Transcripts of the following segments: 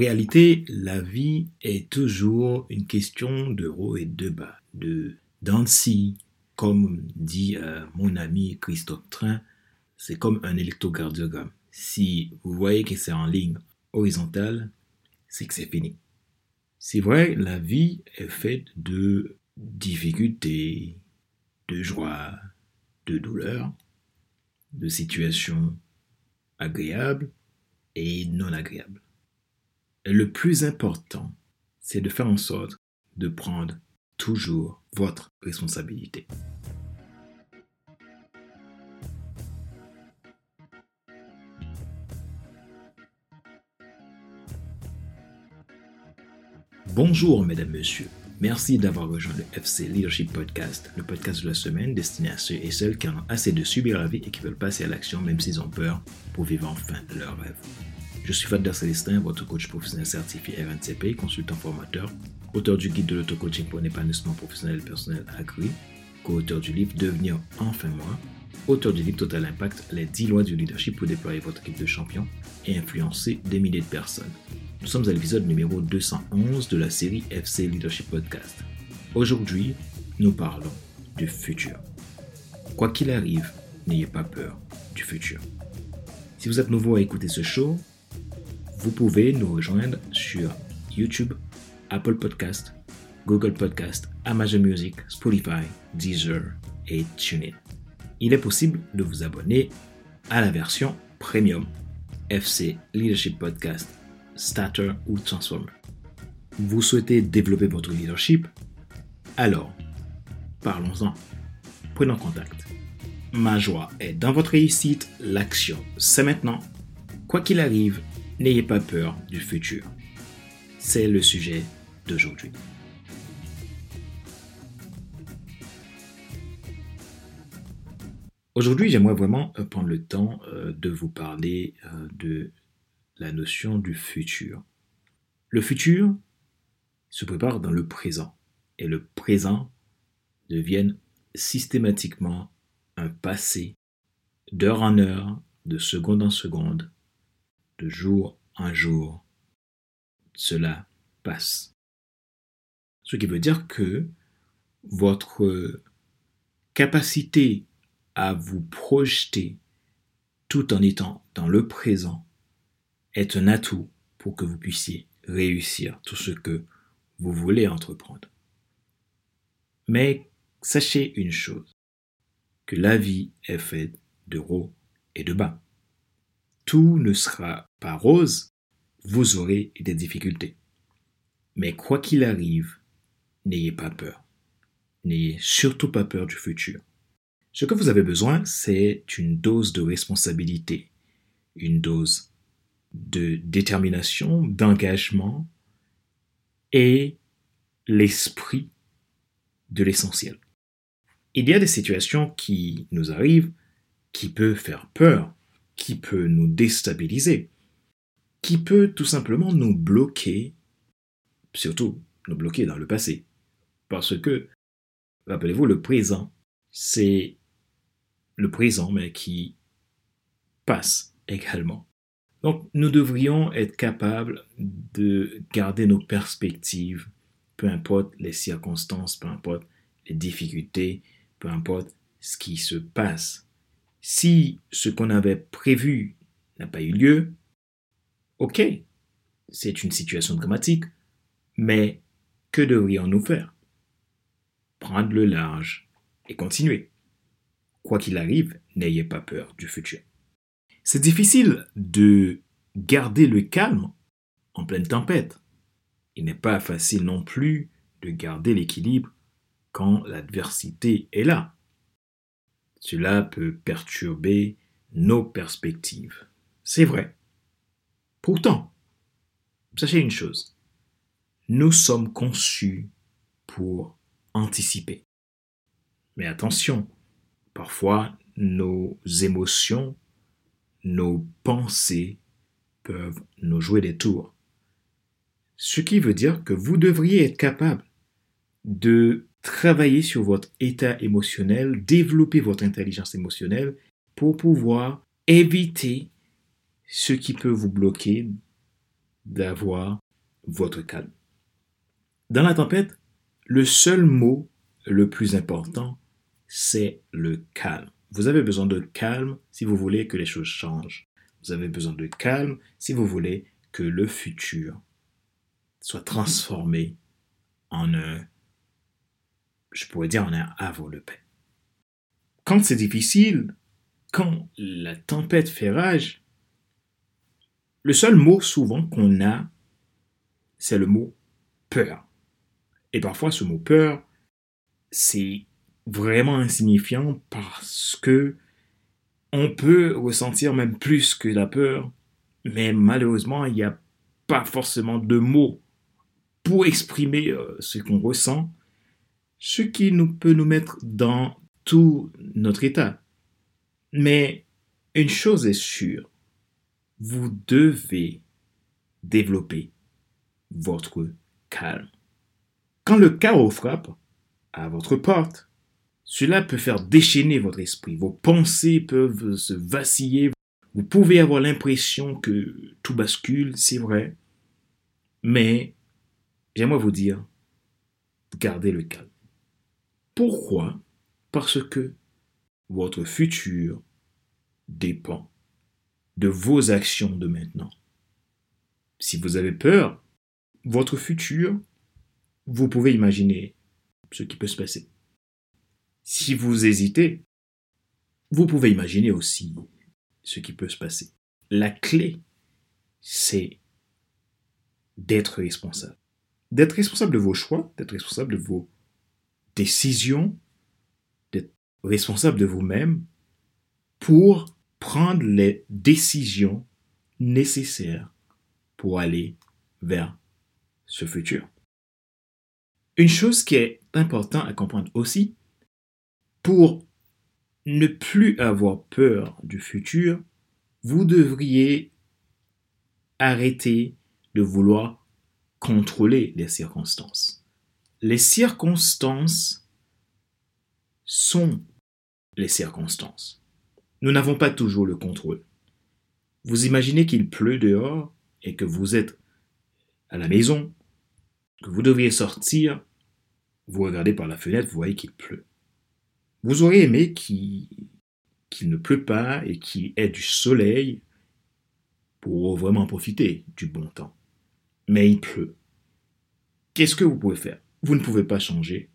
réalité, la vie est toujours une question de haut et de bas, de d'ansi, comme dit euh, mon ami Christophe Train, c'est comme un électrocardiogramme. Si vous voyez que c'est en ligne horizontale, c'est que c'est fini. C'est vrai, la vie est faite de difficultés, de joie, de douleur, de situations agréables et non agréables. Le plus important, c'est de faire en sorte de prendre toujours votre responsabilité. Bonjour mesdames, messieurs. Merci d'avoir rejoint le FC Leadership Podcast, le podcast de la semaine destiné à ceux et celles qui en ont assez de subir la vie et qui veulent passer à l'action même s'ils ont peur pour vivre enfin leur rêve. Je suis Fadler Célestin, votre coach professionnel certifié RNCP, consultant formateur, auteur du guide de l'auto-coaching pour un épanouissement professionnel et personnel accru, co-auteur du livre Devenir enfin moi, auteur du livre Total Impact, les 10 lois du leadership pour déployer votre équipe de champions et influencer des milliers de personnes. Nous sommes à l'épisode numéro 211 de la série FC Leadership Podcast. Aujourd'hui, nous parlons du futur. Quoi qu'il arrive, n'ayez pas peur du futur. Si vous êtes nouveau à écouter ce show, vous pouvez nous rejoindre sur YouTube, Apple Podcast, Google Podcast, Amazon Music, Spotify, Deezer et TuneIn. Il est possible de vous abonner à la version premium FC Leadership Podcast starter ou transformer. Vous souhaitez développer votre leadership? Alors, parlons-en. Prenons contact. Ma joie est dans votre réussite, l'action, c'est maintenant. Quoi qu'il arrive, n'ayez pas peur du futur. C'est le sujet d'aujourd'hui. Aujourd'hui, j'aimerais vraiment euh, prendre le temps euh, de vous parler euh, de la notion du futur. Le futur se prépare dans le présent et le présent devient systématiquement un passé d'heure en heure, de seconde en seconde, de jour en jour. Cela passe. Ce qui veut dire que votre capacité à vous projeter tout en étant dans le présent est un atout pour que vous puissiez réussir tout ce que vous voulez entreprendre. Mais sachez une chose, que la vie est faite de hauts et de bas. Tout ne sera pas rose, vous aurez des difficultés. Mais quoi qu'il arrive, n'ayez pas peur. N'ayez surtout pas peur du futur. Ce que vous avez besoin, c'est une dose de responsabilité, une dose de détermination, d'engagement et l'esprit de l'essentiel. Il y a des situations qui nous arrivent, qui peuvent faire peur, qui peut nous déstabiliser, qui peut tout simplement nous bloquer, surtout nous bloquer dans le passé. Parce que, rappelez-vous, le présent, c'est le présent, mais qui passe également. Donc, nous devrions être capables de garder nos perspectives, peu importe les circonstances, peu importe les difficultés, peu importe ce qui se passe. Si ce qu'on avait prévu n'a pas eu lieu, ok, c'est une situation dramatique, mais que devrions-nous faire? Prendre le large et continuer. Quoi qu'il arrive, n'ayez pas peur du futur. C'est difficile de garder le calme en pleine tempête. Il n'est pas facile non plus de garder l'équilibre quand l'adversité est là. Cela peut perturber nos perspectives. C'est vrai. Pourtant, sachez une chose, nous sommes conçus pour anticiper. Mais attention, parfois nos émotions nos pensées peuvent nous jouer des tours. Ce qui veut dire que vous devriez être capable de travailler sur votre état émotionnel, développer votre intelligence émotionnelle pour pouvoir éviter ce qui peut vous bloquer d'avoir votre calme. Dans la tempête, le seul mot le plus important, c'est le calme. Vous avez besoin de calme si vous voulez que les choses changent. Vous avez besoin de calme si vous voulez que le futur soit transformé en un, je pourrais dire, en un havre de paix. Quand c'est difficile, quand la tempête fait rage, le seul mot souvent qu'on a, c'est le mot peur. Et parfois, ce mot peur, c'est vraiment insignifiant parce que on peut ressentir même plus que la peur, mais malheureusement, il n'y a pas forcément de mots pour exprimer euh, ce qu'on ressent, ce qui nous peut nous mettre dans tout notre état. Mais une chose est sûre, vous devez développer votre calme. Quand le chaos frappe à votre porte, cela peut faire déchaîner votre esprit. Vos pensées peuvent se vaciller. Vous pouvez avoir l'impression que tout bascule, c'est vrai. Mais j'aimerais vous dire, gardez le calme. Pourquoi? Parce que votre futur dépend de vos actions de maintenant. Si vous avez peur, votre futur, vous pouvez imaginer ce qui peut se passer. Si vous hésitez, vous pouvez imaginer aussi ce qui peut se passer. La clé, c'est d'être responsable. D'être responsable de vos choix, d'être responsable de vos décisions, d'être responsable de vous-même pour prendre les décisions nécessaires pour aller vers ce futur. Une chose qui est importante à comprendre aussi, pour ne plus avoir peur du futur, vous devriez arrêter de vouloir contrôler les circonstances. Les circonstances sont les circonstances. Nous n'avons pas toujours le contrôle. Vous imaginez qu'il pleut dehors et que vous êtes à la maison, que vous devriez sortir, vous regardez par la fenêtre, vous voyez qu'il pleut. Vous auriez aimé qu'il ne pleut pas et qu'il ait du soleil pour vraiment profiter du bon temps. Mais il pleut. Qu'est-ce que vous pouvez faire? Vous ne pouvez pas changer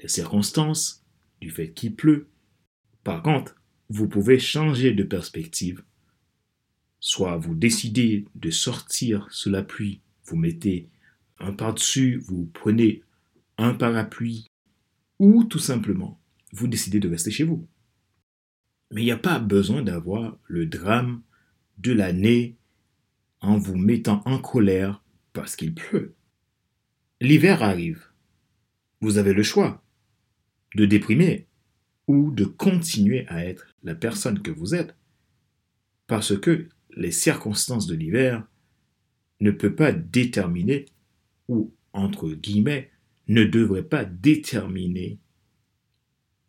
les circonstances du fait qu'il pleut. Par contre, vous pouvez changer de perspective. Soit vous décidez de sortir sous la pluie, vous mettez un par-dessus, vous prenez un parapluie, ou tout simplement vous décidez de rester chez vous. Mais il n'y a pas besoin d'avoir le drame de l'année en vous mettant en colère parce qu'il pleut. L'hiver arrive. Vous avez le choix de déprimer ou de continuer à être la personne que vous êtes parce que les circonstances de l'hiver ne peuvent pas déterminer ou, entre guillemets, ne devraient pas déterminer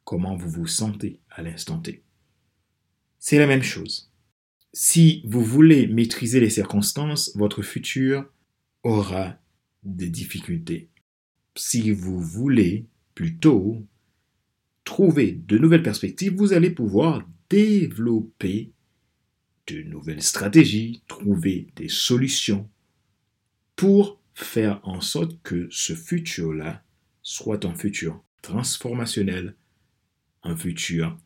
comment vous vous sentez à l'instant T. C'est la même chose. Si vous voulez maîtriser les circonstances, votre futur aura des difficultés. Si vous voulez plutôt trouver de nouvelles perspectives, vous allez pouvoir développer de nouvelles stratégies, trouver des solutions pour faire en sorte que ce futur-là soit un futur transformationnel, un futur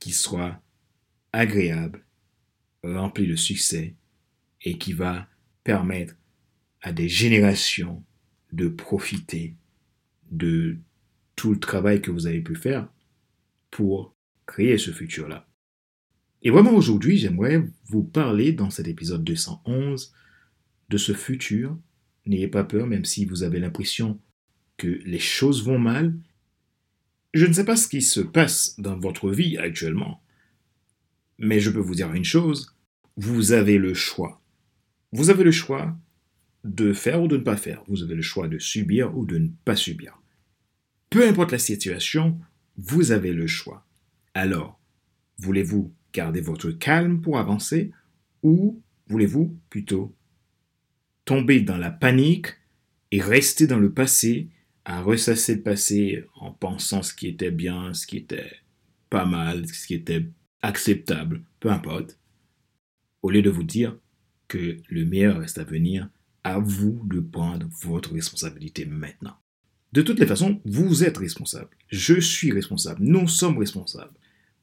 qui soit agréable, rempli de succès et qui va permettre à des générations de profiter de tout le travail que vous avez pu faire pour créer ce futur-là. Et vraiment aujourd'hui, j'aimerais vous parler dans cet épisode 211 de ce futur. N'ayez pas peur, même si vous avez l'impression que les choses vont mal, je ne sais pas ce qui se passe dans votre vie actuellement, mais je peux vous dire une chose, vous avez le choix. Vous avez le choix de faire ou de ne pas faire. Vous avez le choix de subir ou de ne pas subir. Peu importe la situation, vous avez le choix. Alors, voulez-vous garder votre calme pour avancer ou voulez-vous plutôt tomber dans la panique et rester dans le passé, à ressasser le passé en pensant ce qui était bien, ce qui était pas mal, ce qui était acceptable, peu importe, au lieu de vous dire que le meilleur reste à venir, à vous de prendre votre responsabilité maintenant. De toutes les façons, vous êtes responsable. Je suis responsable. Nous sommes responsables.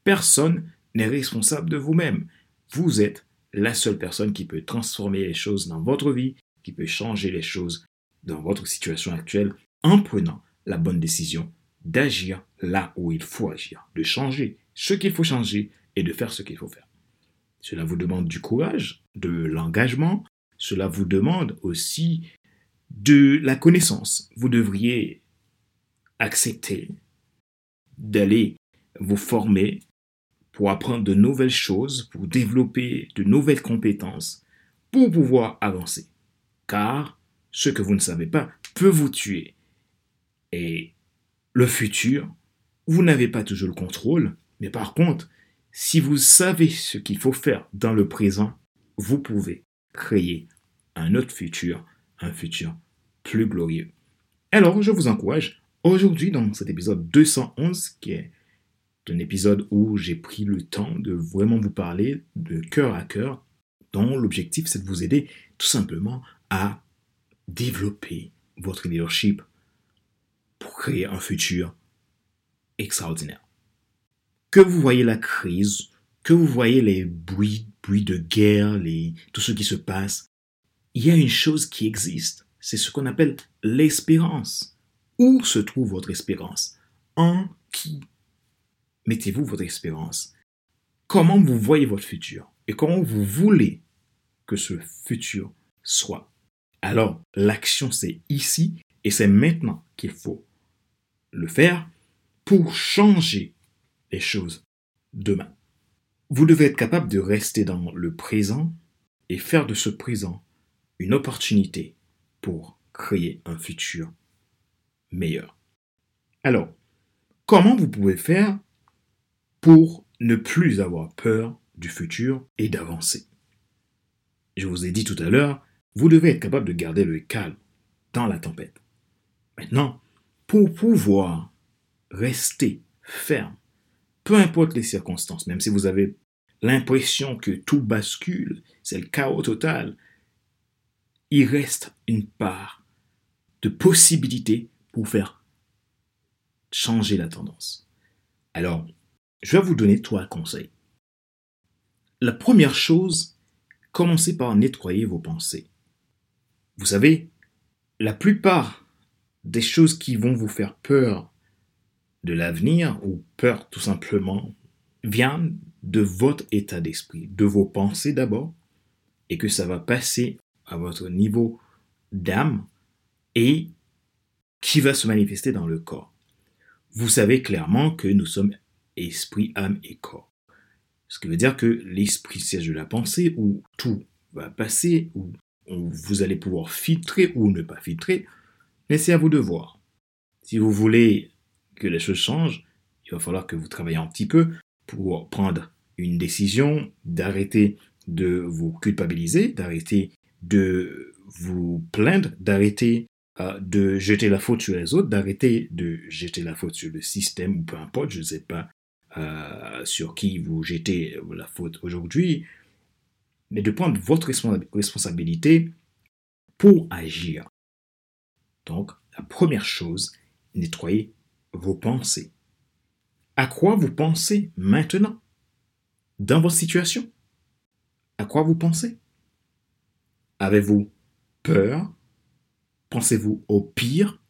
Personne n'est responsable de vous-même. Vous êtes la seule personne qui peut transformer les choses dans votre vie, qui peut changer les choses dans votre situation actuelle en prenant la bonne décision d'agir là où il faut agir, de changer ce qu'il faut changer et de faire ce qu'il faut faire. Cela vous demande du courage, de l'engagement, cela vous demande aussi de la connaissance. Vous devriez accepter d'aller vous former pour apprendre de nouvelles choses, pour développer de nouvelles compétences, pour pouvoir avancer. Car ce que vous ne savez pas peut vous tuer. Et le futur, vous n'avez pas toujours le contrôle, mais par contre, si vous savez ce qu'il faut faire dans le présent, vous pouvez créer un autre futur, un futur plus glorieux. Alors, je vous encourage aujourd'hui dans cet épisode 211, qui est un épisode où j'ai pris le temps de vraiment vous parler de cœur à cœur, dont l'objectif c'est de vous aider tout simplement à développer votre leadership pour créer un futur extraordinaire. Que vous voyez la crise, que vous voyez les bruits, bruits de guerre, les, tout ce qui se passe, il y a une chose qui existe, c'est ce qu'on appelle l'espérance. Où se trouve votre espérance? En qui? Mettez-vous votre espérance Comment vous voyez votre futur Et comment vous voulez que ce futur soit? Alors, l'action, c'est ici et c'est maintenant qu'il faut le faire pour changer les choses demain. Vous devez être capable de rester dans le présent et faire de ce présent une opportunité pour créer un futur meilleur. Alors, comment vous pouvez faire pour ne plus avoir peur du futur et d'avancer? Je vous ai dit tout à l'heure, vous devez être capable de garder le calme dans la tempête. Maintenant, pour pouvoir rester ferme, peu importe les circonstances, même si vous avez l'impression que tout bascule, c'est le chaos total, il reste une part de possibilité pour faire changer la tendance. Alors, je vais vous donner trois conseils. La première chose, commencez par nettoyer vos pensées. Vous savez, la plupart des choses qui vont vous faire peur de l'avenir, ou peur tout simplement, viennent de votre état d'esprit, de vos pensées d'abord, et que ça va passer à votre niveau d'âme et qui va se manifester dans le corps. Vous savez clairement que nous sommes esprit, âme et corps. Ce qui veut dire que l'esprit siège de la pensée où tout va passer, où vous allez pouvoir filtrer ou ne pas filtrer, mais c'est à vous de voir. Si vous voulez que les choses changent, il va falloir que vous travaillez un petit peu pour prendre une décision, d'arrêter de vous culpabiliser, d'arrêter de vous plaindre, d'arrêter euh, de jeter la faute sur les autres, d'arrêter de jeter la faute sur le système ou peu importe, je ne sais pas euh, sur qui vous jetez la faute aujourd'hui, mais de prendre votre responsabilité pour agir. Donc, la première chose, nettoyez vos pensées. À quoi vous pensez maintenant? Dans votre situation? À quoi vous pensez? Avez-vous peur? Pensez-vous au pire?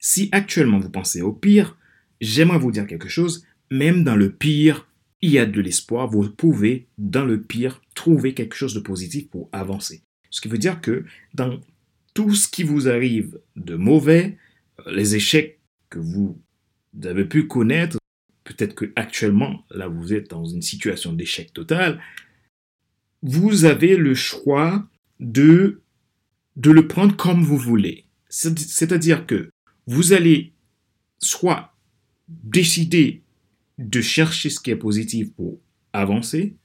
Si actuellement vous pensez au pire, j'aimerais vous dire quelque chose même dans le pire, il y a de l'espoir. Vous pouvez, dans le pire, trouver quelque chose de positif pour avancer. Ce qui veut dire que dans tout ce qui vous arrive de mauvais, euh, les échecs que vous avez pu connaître, peut-être que actuellement, là, vous êtes dans une situation d'échec total, vous avez le choix de, de le prendre comme vous voulez. C'est-à-dire que vous allez soit décider de chercher ce qui est positif pour avancer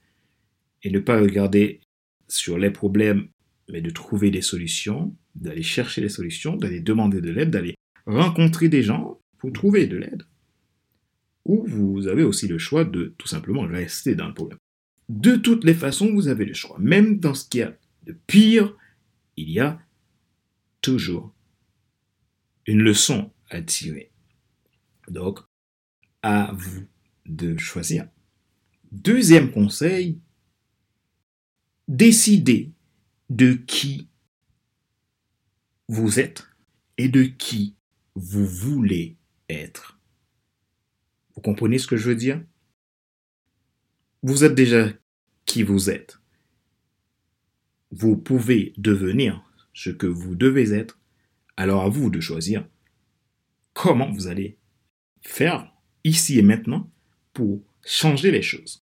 et ne pas regarder sur les problèmes mais de trouver des solutions, d'aller chercher des solutions, d'aller demander de l'aide, d'aller rencontrer des gens pour trouver de l'aide. Ou vous avez aussi le choix de tout simplement rester dans le problème. De toutes les façons, vous avez le choix. Même dans ce qu'il y a de pire, il y a toujours une leçon à tirer. Donc, à vous de choisir. Deuxième conseil, décidez de qui vous êtes et de qui vous voulez être. Vous comprenez ce que je veux dire? Vous êtes déjà qui vous êtes. Vous pouvez devenir ce que vous devez être. Alors à vous de choisir comment vous allez faire ici et maintenant pour changer les choses.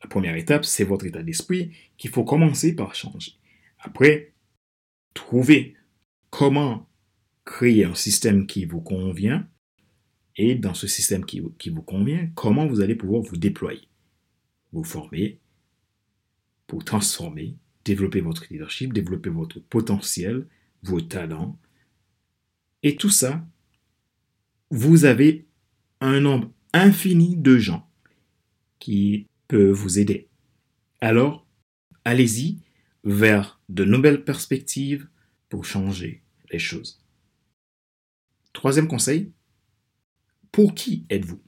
La première étape, c'est votre état d'esprit qu'il faut commencer par changer. Après, trouver comment créer un système qui vous convient et dans ce système qui, qui vous convient, comment vous allez pouvoir vous déployer, vous former pour transformer, développer votre leadership, développer votre potentiel, vos talents. Et tout ça, vous avez un nombre infini de gens qui peuvent vous aider. Alors, allez-y vers de nouvelles perspectives pour changer les choses. Troisième conseil, pour qui êtes-vous?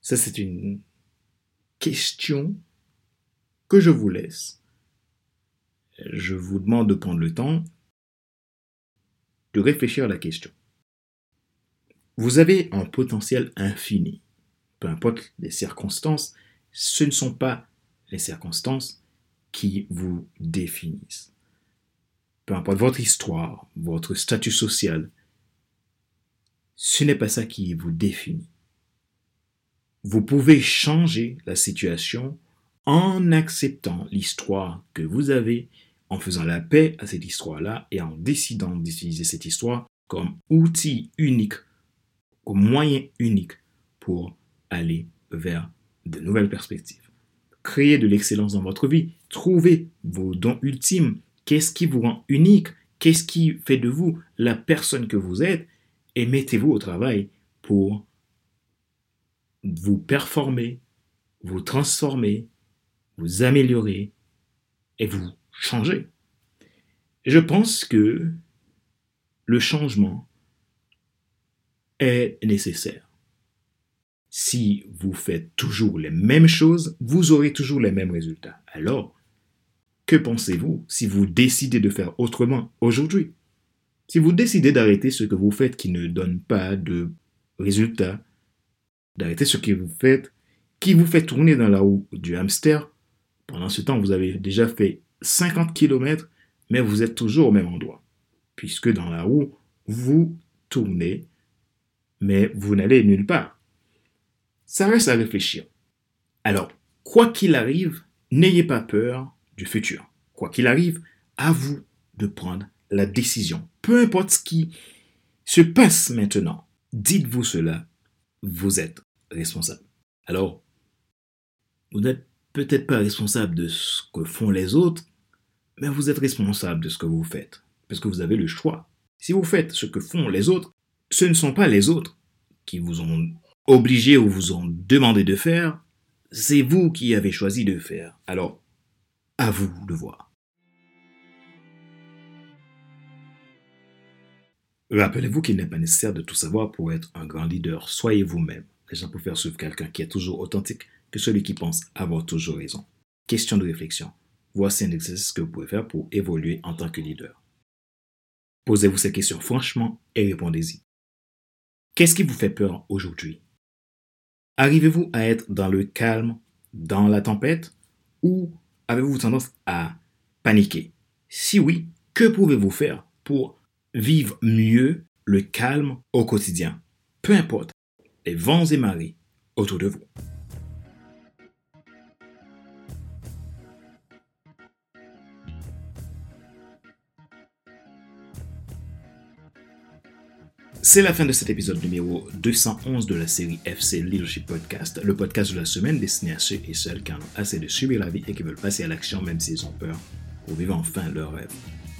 Ça, c'est une question que je vous laisse. Je vous demande de prendre le temps de réfléchir à la question. Vous avez un potentiel infini. Peu importe les circonstances, ce ne sont pas les circonstances qui vous définissent. Peu importe votre histoire, votre statut social, ce n'est pas ça qui vous définit. Vous pouvez changer la situation en acceptant l'histoire que vous avez, en faisant la paix à cette histoire-là et en décidant d'utiliser cette histoire comme outil unique au moyen unique pour aller vers de nouvelles perspectives. Créez de l'excellence dans votre vie. Trouvez vos dons ultimes. Qu'est-ce qui vous rend unique Qu'est-ce qui fait de vous la personne que vous êtes Et mettez-vous au travail pour vous performer, vous transformer, vous améliorer et vous changer. Je pense que le changement est nécessaire. Si vous faites toujours les mêmes choses, vous aurez toujours les mêmes résultats. Alors, que pensez-vous si vous décidez de faire autrement aujourd'hui? Si vous décidez d'arrêter ce que vous faites qui ne donne pas de résultats, d'arrêter ce que vous faites qui vous fait tourner dans la roue du hamster, pendant ce temps, vous avez déjà fait 50 km, mais vous êtes toujours au même endroit. Puisque dans la roue, vous tournez mais vous n'allez nulle part. Ça reste à réfléchir. Alors, quoi qu'il arrive, n'ayez pas peur du futur. Quoi qu'il arrive, à vous de prendre la décision. Peu importe ce qui se passe maintenant, dites-vous cela, vous êtes responsable. Alors, vous n'êtes peut-être pas responsable de ce que font les autres, mais vous êtes responsable de ce que vous faites, parce que vous avez le choix. Si vous faites ce que font les autres, ce ne sont pas les autres qui vous ont obligé ou vous ont demandé de faire, c'est vous qui avez choisi de faire. Alors, à vous de voir. Rappelez-vous qu'il n'est pas nécessaire de tout savoir pour être un grand leader. Soyez vous-même. Les gens préfèrent suivre quelqu'un qui est toujours authentique que celui qui pense avoir toujours raison. Question de réflexion. Voici un exercice que vous pouvez faire pour évoluer en tant que leader. Posez-vous ces questions franchement et répondez-y. Qu'est-ce qui vous fait peur aujourd'hui? Arrivez-vous à être dans le calme, dans la tempête, ou avez-vous tendance à paniquer? Si oui, que pouvez-vous faire pour vivre mieux le calme au quotidien? Peu importe les vents et marées autour de vous. C'est la fin de cet épisode numéro 211 de la série FC Leadership Podcast, le podcast de la semaine destiné à ceux et celles qui en ont assez de subir la vie et qui veulent passer à l'action même s'ils ont peur pour vivre enfin leur rêve.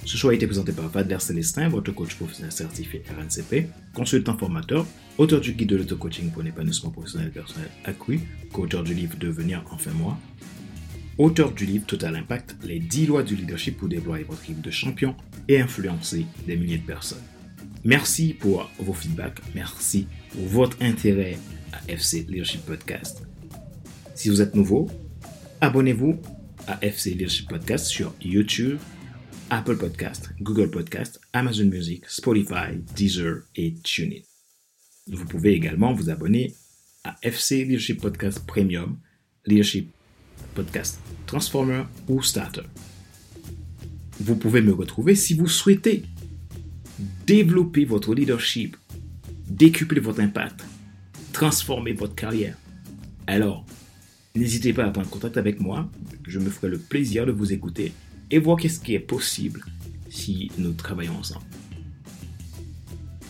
Ce choix a été présenté par Vadler Célestin, votre coach professionnel certifié RNCP, consultant formateur, auteur du guide de l'auto-coaching pour l'épanouissement professionnel personnel accru, co-auteur du livre Devenir enfin moi, auteur du livre Total Impact, les 10 lois du leadership pour déployer votre équipe de champion et influencer des milliers de personnes. Merci pour vos feedbacks, merci pour votre intérêt à FC Leadership Podcast. Si vous êtes nouveau, abonnez-vous à FC Leadership Podcast sur YouTube, Apple Podcast, Google Podcast, Amazon Music, Spotify, Deezer et TuneIn. Vous pouvez également vous abonner à FC Leadership Podcast Premium, Leadership Podcast Transformer ou Starter. Vous pouvez me retrouver si vous souhaitez développer votre leadership, décupler votre impact, transformer votre carrière. Alors, n'hésitez pas à prendre contact avec moi, je me ferai le plaisir de vous écouter et voir qu'est-ce qui est possible si nous travaillons ensemble.